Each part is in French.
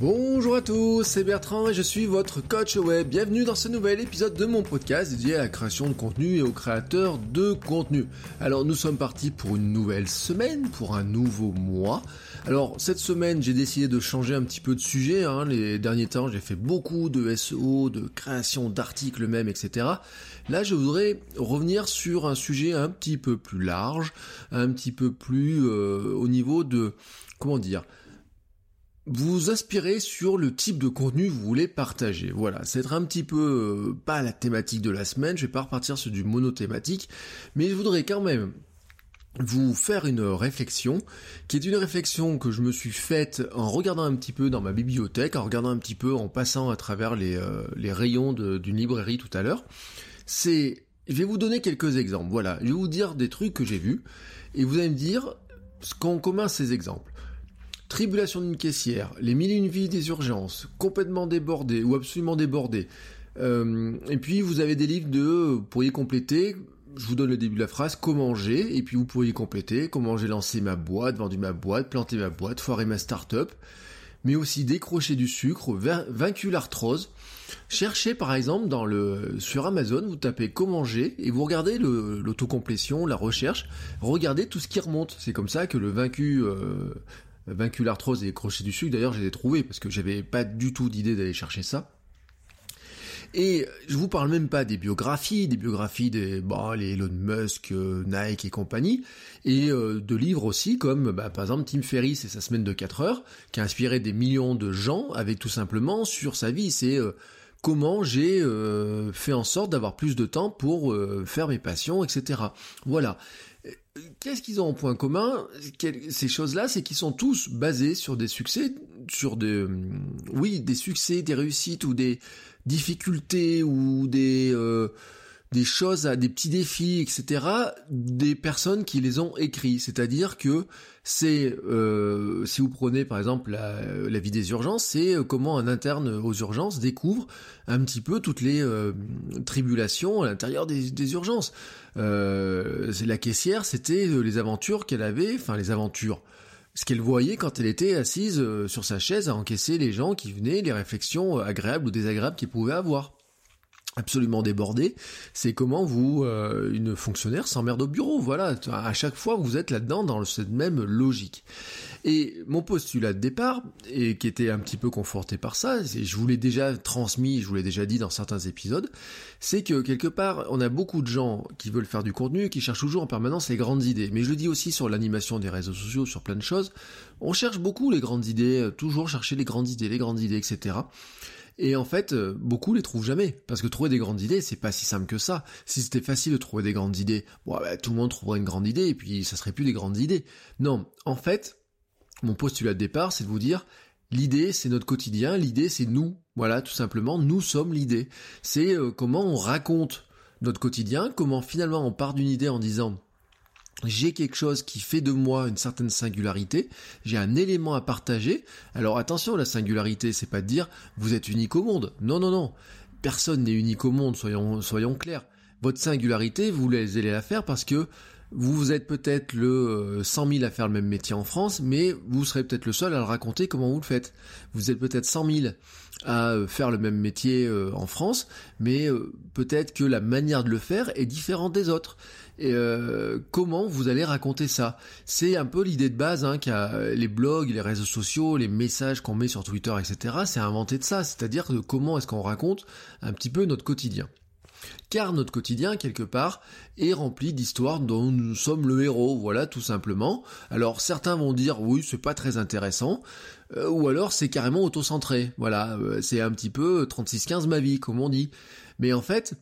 Bonjour à tous, c'est Bertrand et je suis votre coach web. Bienvenue dans ce nouvel épisode de mon podcast dédié à la création de contenu et aux créateurs de contenu. Alors nous sommes partis pour une nouvelle semaine, pour un nouveau mois. Alors cette semaine j'ai décidé de changer un petit peu de sujet. Hein. Les derniers temps j'ai fait beaucoup de SEO, de création d'articles même, etc. Là je voudrais revenir sur un sujet un petit peu plus large, un petit peu plus euh, au niveau de... comment dire vous aspirez sur le type de contenu que vous voulez partager. Voilà, c'est un petit peu euh, pas la thématique de la semaine, je vais pas repartir sur du monothématique, mais je voudrais quand même vous faire une réflexion, qui est une réflexion que je me suis faite en regardant un petit peu dans ma bibliothèque, en regardant un petit peu, en passant à travers les, euh, rayons d'une librairie tout à l'heure. C'est, je vais vous donner quelques exemples. Voilà, je vais vous dire des trucs que j'ai vus, et vous allez me dire ce qu'en commun ces exemples. Tribulation d'une caissière, les mille et une vies des urgences, complètement débordées ou absolument débordées. Euh, et puis vous avez des livres de, vous pourriez compléter, je vous donne le début de la phrase, comment j'ai, et puis vous pourriez compléter, comment j'ai lancé ma boîte, vendu ma boîte, planté ma boîte, foiré ma start-up, mais aussi décrocher du sucre, vaincu l'arthrose. Cherchez par exemple dans le, sur Amazon, vous tapez comment j'ai, et vous regardez l'autocomplétion, la recherche, regardez tout ce qui remonte. C'est comme ça que le vaincu... Euh, vaincu l'arthrose et crochet du sucre, d'ailleurs, je les trouvé parce que j'avais pas du tout d'idée d'aller chercher ça. Et je vous parle même pas des biographies, des biographies des bah, les Elon Musk, euh, Nike et compagnie, et euh, de livres aussi comme bah, par exemple Tim Ferriss et sa semaine de 4 heures, qui a inspiré des millions de gens avec tout simplement sur sa vie. C'est euh, comment j'ai fait en sorte d'avoir plus de temps pour faire mes passions, etc. Voilà qu'est-ce qu'ils ont en point commun Ces choses-là, c'est qu'ils sont tous basés sur des succès, sur des, euh, oui, des succès, des réussites ou des difficultés ou des euh, des choses, des petits défis, etc. Des personnes qui les ont écrits. C'est-à-dire que c'est, euh, si vous prenez par exemple la, vie des urgences, c'est euh, comment un interne aux urgences découvre un petit peu toutes les euh, tribulations à l'intérieur des, urgences. Euh, la caissière, c'était les aventures qu'elle avait, enfin les aventures ce qu'elle voyait quand elle était assise sur sa chaise à encaisser les gens qui venaient, les réflexions agréables ou désagréables qu'ils pouvaient avoir absolument débordé, c'est comment vous, euh, une fonctionnaire s'emmerde au bureau. Voilà, à chaque fois vous êtes là-dedans dans cette même logique. Et mon postulat de départ, et qui était un petit peu conforté par ça, je vous l'ai déjà transmis, je vous l'ai déjà dit dans certains épisodes, c'est que quelque part, on a beaucoup de gens qui veulent faire du contenu, qui cherchent toujours en permanence les grandes idées. Mais je le dis aussi sur l'animation des réseaux sociaux, sur plein de choses, on cherche beaucoup les grandes idées, euh, toujours chercher les grandes idées, les grandes idées, etc. Et en fait, euh, beaucoup les trouvent jamais. Parce que trouver des grandes idées, c'est pas si simple que ça. Si c'était facile de trouver des grandes idées, bah, tout le monde trouverait une grande idée et puis ça serait plus des grandes idées. Non, en fait, mon postulat de départ, c'est de vous dire, l'idée, c'est notre quotidien, l'idée, c'est nous. Voilà, tout simplement, nous sommes l'idée. C'est euh, comment on raconte notre quotidien, comment finalement on part d'une idée en disant, j'ai quelque chose qui fait de moi une certaine singularité, j'ai un élément à partager. Alors attention, la singularité, c'est pas de dire vous êtes unique au monde. Non, non, non. Personne n'est unique au monde, soyons, soyons clairs. Votre singularité, vous allez la faire parce que vous êtes peut-être le 100 euh, 000 à faire le même métier en France, mais vous serez peut-être le seul à le raconter comment vous le faites. Vous êtes peut-être 100 000 à euh, faire le même métier euh, en France, mais peut-être que la manière de le faire est différente des autres. Et comment vous allez raconter ça? C'est un peu l'idée de base hein, qu'a les blogs, les réseaux sociaux, les messages qu'on met sur Twitter, etc. C'est inventé de ça, c'est-à-dire comment est-ce qu'on raconte un petit peu notre quotidien car notre quotidien, quelque part, est rempli d'histoires dont nous sommes le héros, voilà, tout simplement. Alors certains vont dire oui, c'est pas très intéressant, euh, ou alors c'est carrément auto-centré, voilà, euh, c'est un petit peu 36-15 ma vie, comme on dit. Mais en fait,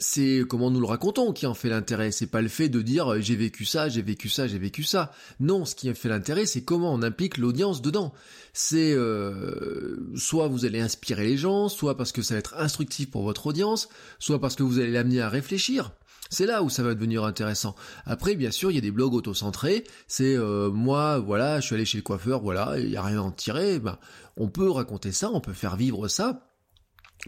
c'est comment nous le racontons qui en fait l'intérêt. C'est pas le fait de dire euh, j'ai vécu ça, j'ai vécu ça, j'ai vécu ça. Non, ce qui en fait l'intérêt, c'est comment on implique l'audience dedans. C'est euh, soit vous allez inspirer les gens, soit parce que ça va être instructif pour votre audience, soit parce que vous allez l'amener à réfléchir. C'est là où ça va devenir intéressant. Après, bien sûr, il y a des blogs auto-centrés. C'est euh, moi, voilà, je suis allé chez le coiffeur, voilà, il n'y a rien à en tirer. Ben, on peut raconter ça, on peut faire vivre ça.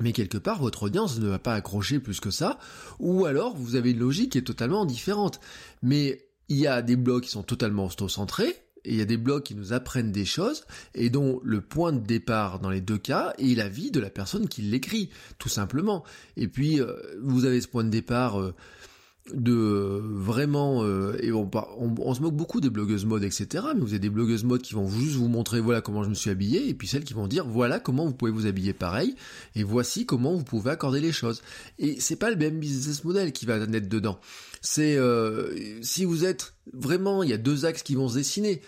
Mais quelque part, votre audience ne va pas accrocher plus que ça, ou alors vous avez une logique qui est totalement différente. Mais il y a des blogs qui sont totalement auto-centrés, et il y a des blogs qui nous apprennent des choses, et dont le point de départ dans les deux cas est la vie de la personne qui l'écrit, tout simplement. Et puis, euh, vous avez ce point de départ... Euh, de vraiment euh, et on, on, se moque beaucoup des blogueuses mode etc mais vous avez des blogueuses mode qui vont juste vous montrer voilà comment je me suis habillé et puis celles qui vont dire voilà comment vous pouvez vous habiller pareil et voici comment vous pouvez accorder les choses. Et c'est pas le même business model qui va naître dedans. C'est euh, si vous êtes vraiment il y a deux axes qui vont se dessiner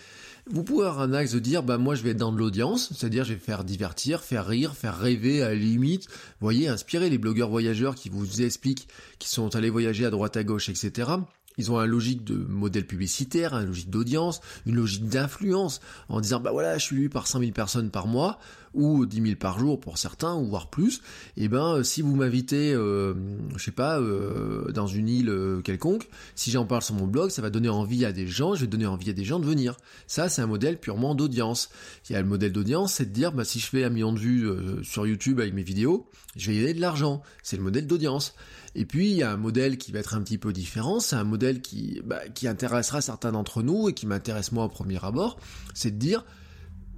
vous pouvez avoir un axe de dire, bah moi je vais être dans de l'audience, c'est-à-dire je vais faire divertir, faire rire, faire rêver à la limite, voyez, inspirer les blogueurs voyageurs qui vous expliquent, qui sont allés voyager à droite à gauche, etc. Ils ont une logique de modèle publicitaire, une logique d'audience, une logique d'influence, en disant bah voilà, je suis lu par 5000 personnes par mois, ou 10 000 par jour pour certains, ou voire plus. Et eh ben si vous m'invitez, euh, je sais pas, euh, dans une île euh, quelconque, si j'en parle sur mon blog, ça va donner envie à des gens, je vais donner envie à des gens de venir. Ça, c'est un modèle purement d'audience. Il y a le modèle d'audience, c'est de dire bah si je fais un million de vues sur YouTube avec mes vidéos, je vais gagner de l'argent. C'est le modèle d'audience. Et puis il y a un modèle qui va être un petit peu différent, c'est un modèle qui, bah, qui intéressera certains d'entre nous et qui m'intéresse moi au premier abord, c'est de dire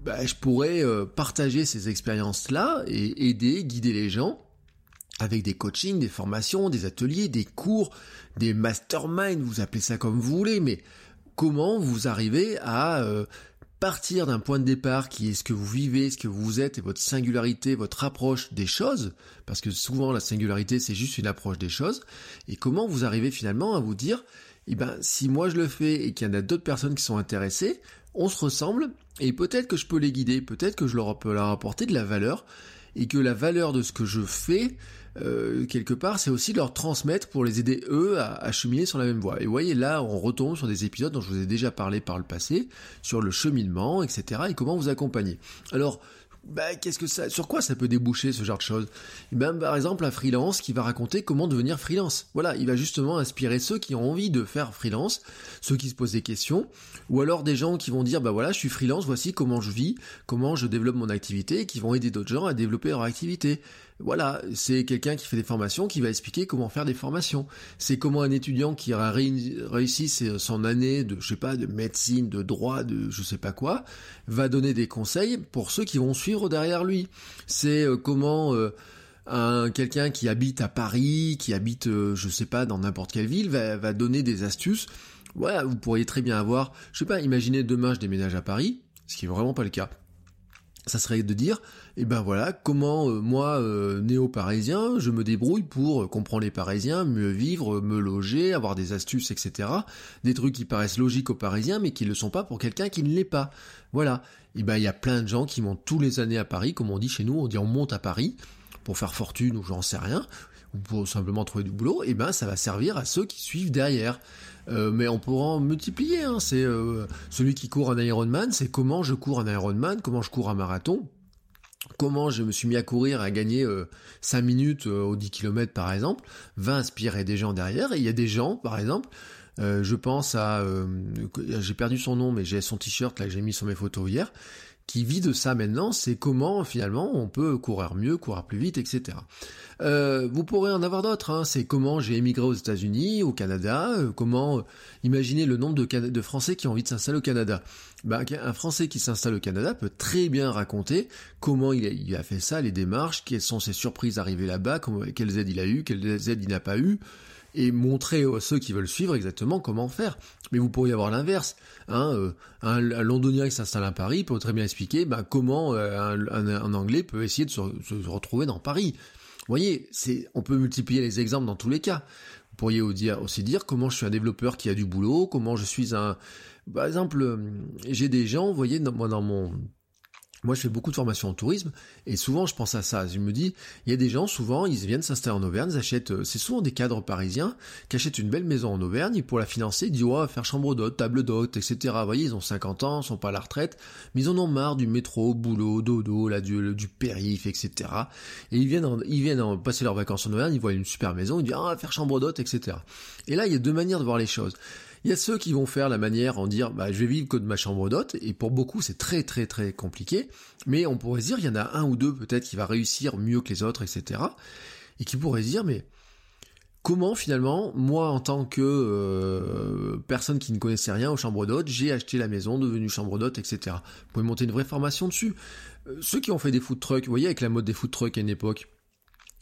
bah, je pourrais euh, partager ces expériences-là et aider, guider les gens avec des coachings, des formations, des ateliers, des cours, des masterminds, vous appelez ça comme vous voulez, mais comment vous arrivez à euh, partir d'un point de départ qui est ce que vous vivez, ce que vous êtes et votre singularité, votre approche des choses, parce que souvent la singularité c'est juste une approche des choses, et comment vous arrivez finalement à vous dire, eh ben si moi je le fais et qu'il y en a d'autres personnes qui sont intéressées, on se ressemble et peut-être que je peux les guider, peut-être que je leur peux leur apporter de la valeur et que la valeur de ce que je fais euh, quelque part, c'est aussi leur transmettre pour les aider eux à, cheminer sur la même voie. Et vous voyez, là, on retombe sur des épisodes dont je vous ai déjà parlé par le passé, sur le cheminement, etc., et comment vous accompagner. Alors, bah, qu'est-ce que ça, sur quoi ça peut déboucher ce genre de choses? Eh ben, par exemple, un freelance qui va raconter comment devenir freelance. Voilà, il va justement inspirer ceux qui ont envie de faire freelance, ceux qui se posent des questions, ou alors des gens qui vont dire, bah voilà, je suis freelance, voici comment je vis, comment je développe mon activité, et qui vont aider d'autres gens à développer leur activité. Voilà, c'est quelqu'un qui fait des formations qui va expliquer comment faire des formations. C'est comment un étudiant qui a réussi son année de, je sais pas, de médecine, de droit, de je sais pas quoi, va donner des conseils pour ceux qui vont suivre derrière lui. C'est euh, comment euh, un quelqu'un qui habite à Paris, qui habite, euh, je sais pas, dans n'importe quelle ville, va, va donner des astuces. Voilà, vous pourriez très bien avoir, je sais pas, imaginez demain je déménage à Paris, ce qui est vraiment pas le cas ça serait de dire, eh ben voilà, comment euh, moi, euh, néo-parisien, je me débrouille pour euh, comprendre les Parisiens, mieux vivre, me loger, avoir des astuces, etc. Des trucs qui paraissent logiques aux Parisiens, mais qui ne le sont pas pour quelqu'un qui ne l'est pas. Voilà. Et eh ben il y a plein de gens qui montent tous les années à Paris, comme on dit chez nous, on dit on monte à Paris pour faire fortune ou j'en sais rien, ou pour simplement trouver du boulot. Et eh ben ça va servir à ceux qui suivent derrière. Euh, mais on pourra en multiplier. Hein. C'est euh, celui qui court un Ironman, c'est comment je cours un Ironman, comment je cours un marathon, comment je me suis mis à courir, à gagner euh, 5 minutes euh, aux 10 km par exemple, va inspirer des gens derrière. Et il y a des gens, par exemple, je pense à, j'ai perdu son nom, mais j'ai son t-shirt là que j'ai mis sur mes photos hier, qui vit de ça maintenant, c'est comment finalement on peut courir mieux, courir plus vite, etc. Euh, vous pourrez en avoir d'autres, hein. c'est comment j'ai émigré aux États-Unis, au Canada, euh, comment euh, imaginer le nombre de, Français qui ont envie de s'installer au Canada. Bah, un Français qui s'installe au Canada peut très bien raconter comment il a, il a, fait ça, les démarches, quelles sont ses surprises d'arriver là-bas, quelles aides il a eu, quelles aides il n'a pas eu, et montrer à ceux qui veulent suivre exactement comment faire. Mais vous pourriez avoir l'inverse. Hein, euh, un, londonien qui s'installe à Paris peut très bien expliquer bah, comment euh, un, anglais peut essayer de se, retrouver dans Paris. Vous voyez, c'est, on peut multiplier les exemples dans tous les cas. Vous pourriez aussi dire comment je suis un développeur qui a du boulot, comment je suis un... Par exemple, euh, j'ai des gens, vous voyez, moi dans mon moi, je fais beaucoup de formations en tourisme et souvent, je pense à ça. Je me dis, il y a des gens, souvent, ils viennent s'installer en Auvergne, ils achètent, euh, c'est souvent des cadres parisiens qui achètent une belle maison en Auvergne et pour la financer, ils disent, ouais, faire chambre d'hôte, table d'hôte, etc. Vous voyez, ils ont 50 ans, ils sont pas à la retraite, mais ils en ont marre du métro, boulot, dodo, là, du, du périph, etc. Et ils viennent, ils viennent en passer leurs vacances en Auvergne, ils voient une super maison, ils disent, ah, faire chambre d'hôte, etc. Et là, il y a deux manières de voir les choses. Il y a ceux qui vont faire la manière en dire bah, je vais vivre que de ma chambre d'hôte et pour beaucoup c'est très très très compliqué. Mais on pourrait se dire il y en a un ou deux peut-être qui va réussir mieux que les autres etc et qui pourrait se dire mais comment finalement moi en tant que euh, personne qui ne connaissait rien aux chambres d'hôtes j'ai acheté la maison devenue chambre d'hôte etc vous pouvez monter une vraie formation dessus. Euh, ceux qui ont fait des food trucks vous voyez avec la mode des food trucks à une époque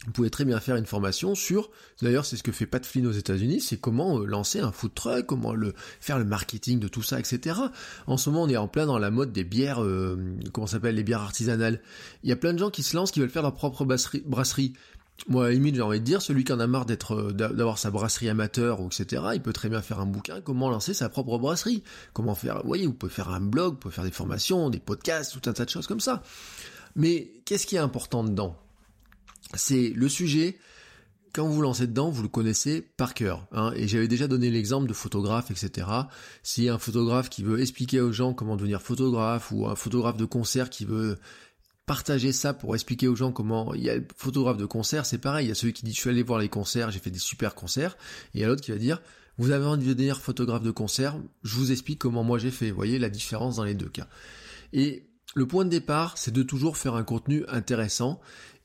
vous pouvez très bien faire une formation sur, d'ailleurs c'est ce que fait Pat Flynn aux États-Unis, c'est comment euh, lancer un food truck, comment le faire le marketing de tout ça, etc. En ce moment on est en plein dans la mode des bières, euh, comment s'appelle, les bières artisanales. Il y a plein de gens qui se lancent, qui veulent faire leur propre brasserie. Moi, à limite, j'ai envie de dire, celui qui en a marre d'être, euh, d'avoir sa brasserie amateur etc., il peut très bien faire un bouquin, comment lancer sa propre brasserie. Comment faire, vous voyez, vous pouvez faire un blog, vous pouvez faire des formations, des podcasts, tout un tas de choses comme ça. Mais qu'est-ce qui est important dedans? C'est le sujet, quand vous lancez dedans, vous le connaissez par cœur. Hein, et j'avais déjà donné l'exemple de photographe, etc. Si un photographe qui veut expliquer aux gens comment devenir photographe, ou un photographe de concert qui veut partager ça pour expliquer aux gens comment il y a le photographe de concert, c'est pareil, il y a celui qui dit je suis allé voir les concerts, j'ai fait des super concerts, et il y a l'autre qui va dire vous avez envie de devenir photographe de concert, je vous explique comment moi j'ai fait. Vous voyez la différence dans les deux cas. Et le point de départ, c'est de toujours faire un contenu intéressant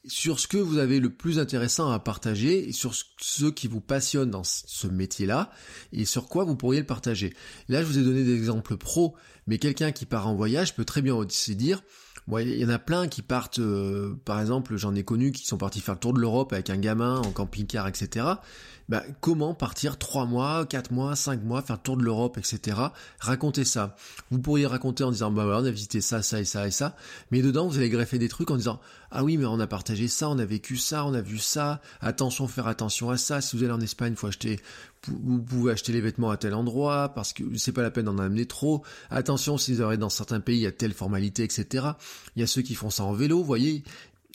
sur ce que vous avez le plus intéressant à partager sur ce qui vous passionne dans ce métier-là et sur quoi vous pourriez le partager. Là, je vous ai donné des exemples pro, mais quelqu'un qui part en voyage peut très bien aussi dire, il y en a plein qui partent, euh, par exemple, j'en ai connu qui sont partis faire le tour de l'Europe avec un gamin en camping-car, etc. Bah, comment partir 3 mois, 4 mois, 5 mois, faire tour de l'Europe, etc. Racontez ça. Vous pourriez raconter en disant, bah on a visité ça, ça et ça et ça, mais dedans vous allez greffer des trucs en disant, ah oui, mais on a partagé ça, on a vécu ça, on a vu ça, attention, faire attention à ça, si vous allez en Espagne, faut acheter, vous pouvez acheter les vêtements à tel endroit, parce que c'est pas la peine d'en amener trop, attention, si vous allez dans certains pays, il y a telle formalité, etc. Il y a ceux qui font ça en vélo, vous voyez,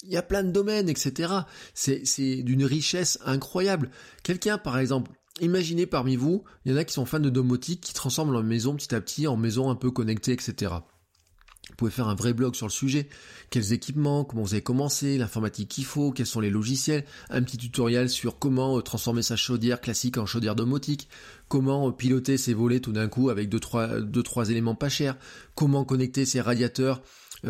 il y a plein de domaines, etc. C'est, d'une richesse incroyable. Quelqu'un, par exemple, imaginez parmi vous, il y en a qui sont fans de domotique, qui transforment leur maison petit à petit en maison un peu connectée, etc. Vous pouvez faire un vrai blog sur le sujet. Quels équipements, comment vous avez commencé, l'informatique qu'il faut, quels sont les logiciels, un petit tutoriel sur comment euh, transformer sa chaudière classique en chaudière domotique, comment euh, piloter ses volets tout d'un coup avec deux trois, deux, trois éléments pas chers, comment connecter ses radiateurs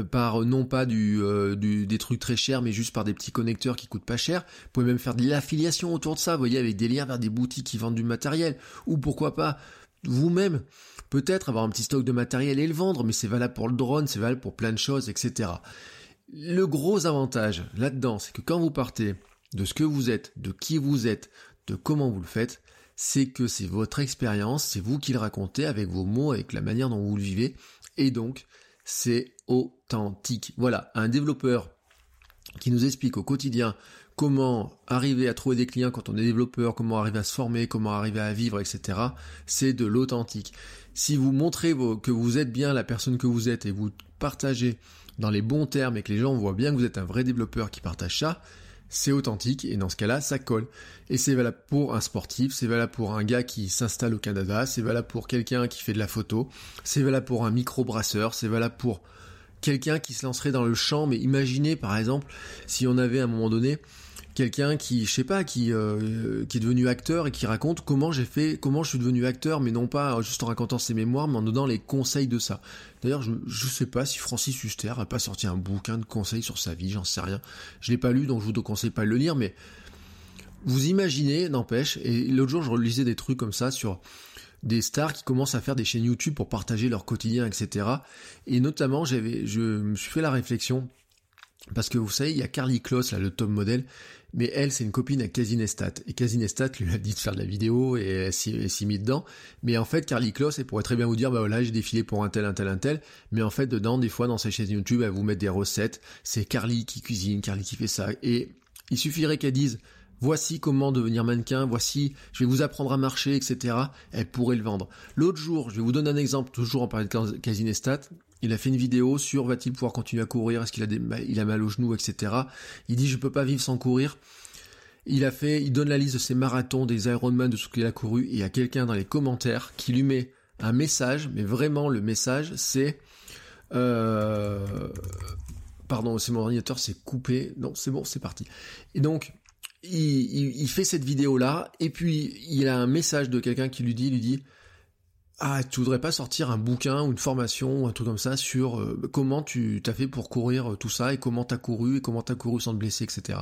par euh, non pas euh, du, des trucs très chers, mais juste par des petits connecteurs qui coûtent pas cher. Vous pouvez même faire de l'affiliation autour de ça, vous voyez, avec des liens vers des boutiques qui vendent du matériel, ou pourquoi pas vous-même, peut-être avoir un petit stock de matériel et le vendre, mais c'est valable pour le drone, c'est valable pour plein de choses, etc. Le gros avantage là-dedans, c'est que quand vous partez de ce que vous êtes, de qui vous êtes, de comment vous le faites, c'est que c'est votre expérience, c'est vous qui le racontez avec vos mots, avec la manière dont vous le vivez, et donc c'est authentique. Voilà, un développeur qui nous explique au quotidien comment arriver à trouver des clients quand on est développeur, comment arriver à se former, comment arriver à vivre, etc. C'est de l'authentique. Si vous montrez que vous êtes bien la personne que vous êtes et vous partagez dans les bons termes et que les gens voient bien que vous êtes un vrai développeur qui partage ça, c'est authentique et dans ce cas-là, ça colle. Et c'est valable pour un sportif, c'est valable pour un gars qui s'installe au Canada, c'est valable pour quelqu'un qui fait de la photo, c'est valable pour un micro-brasseur, c'est valable pour quelqu'un qui se lancerait dans le champ. Mais imaginez par exemple si on avait à un moment donné quelqu'un qui, je sais pas, qui euh, qui est devenu acteur et qui raconte comment j'ai fait, comment je suis devenu acteur, mais non pas juste en racontant ses mémoires, mais en donnant les conseils de ça. D'ailleurs, je je sais pas si Francis Huster a pas sorti un bouquin de conseils sur sa vie, j'en sais rien. Je l'ai pas lu, donc je vous conseille pas de le lire, mais vous imaginez, n'empêche. Et l'autre jour, je relisais des trucs comme ça sur des stars qui commencent à faire des chaînes YouTube pour partager leur quotidien, etc. Et notamment, j'avais, je me suis fait la réflexion parce que vous savez, il y a Carly Kloss, là, le top modèle, mais elle, c'est une copine à Casinestat. Et Casinestat lui a dit de faire de la vidéo et elle s'y mit dedans. Mais en fait, Carly Kloss, elle pourrait très bien vous dire, bah voilà, j'ai défilé pour un tel, un tel, un tel. Mais en fait, dedans, des fois, dans sa chaîne YouTube, elle vous met des recettes. C'est Carly qui cuisine, Carly qui fait ça. Et il suffirait qu'elle dise, voici comment devenir mannequin, voici, je vais vous apprendre à marcher, etc. Elle pourrait le vendre. L'autre jour, je vais vous donner un exemple, toujours en parlant de Casinestat. Il a fait une vidéo sur va-t-il pouvoir continuer à courir, est-ce qu'il a, des, il a mal aux genoux, etc. Il dit je peux pas vivre sans courir. Il a fait, il donne la liste de ses marathons, des Ironman, de ce qu'il a couru, et il y a quelqu'un dans les commentaires qui lui met un message, mais vraiment le message c'est euh, pardon, c'est mon ordinateur, c'est coupé. Non, c'est bon, c'est parti. Et donc, il, fait cette vidéo-là, et puis il a un message de quelqu'un qui lui dit, lui dit, ah, tu voudrais pas sortir un bouquin ou une formation ou un truc comme ça sur euh, comment tu t'as fait pour courir euh, tout ça et comment t'as couru et comment t'as couru sans te blesser, etc.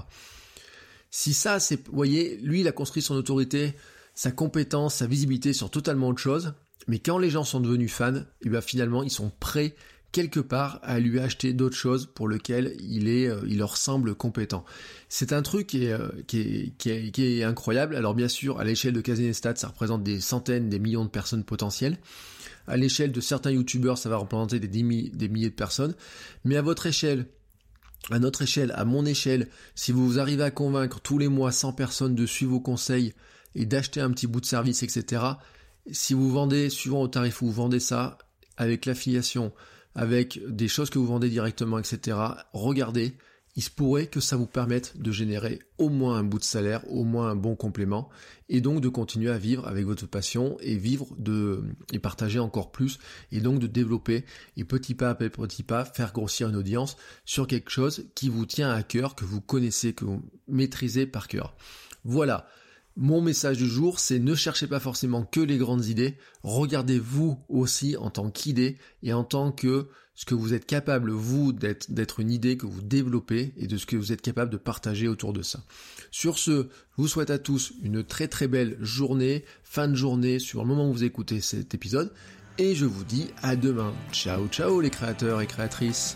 Si ça, c'est, vous voyez, lui, il a construit son autorité, sa compétence, sa visibilité sur totalement autre chose. Mais quand les gens sont devenus fans, et eh bien finalement, ils sont prêts quelque part à lui acheter d'autres choses pour lesquelles il est, euh, il leur semble compétent. C'est un truc qui est, euh, qui, est, qui, est, qui est, incroyable. Alors bien sûr, à l'échelle de Casinestat, ça représente des centaines, des millions de personnes potentielles. À l'échelle de certains youtubeurs, ça va représenter des, des milliers de personnes. Mais à votre échelle, à notre échelle, à mon échelle, si vous arrivez à convaincre tous les mois 100 personnes de suivre vos conseils et d'acheter un petit bout de service, etc., si vous vendez, suivant au tarif où vous vendez ça, avec l'affiliation, avec des choses que vous vendez directement, etc. Regardez, il se pourrait que ça vous permette de générer au moins un bout de salaire, au moins un bon complément, et donc de continuer à vivre avec votre passion et vivre de et partager encore plus, et donc de développer et petit pas après petit pas faire grossir une audience sur quelque chose qui vous tient à cœur, que vous connaissez, que vous maîtrisez par cœur. Voilà. Mon message du jour, c'est ne cherchez pas forcément que les grandes idées, regardez-vous aussi en tant qu'idée et en tant que ce que vous êtes capable, vous, d'être une idée que vous développez et de ce que vous êtes capable de partager autour de ça. Sur ce, je vous souhaite à tous une très très belle journée, fin de journée, sur le moment où vous écoutez cet épisode, et je vous dis à demain. Ciao ciao les créateurs et créatrices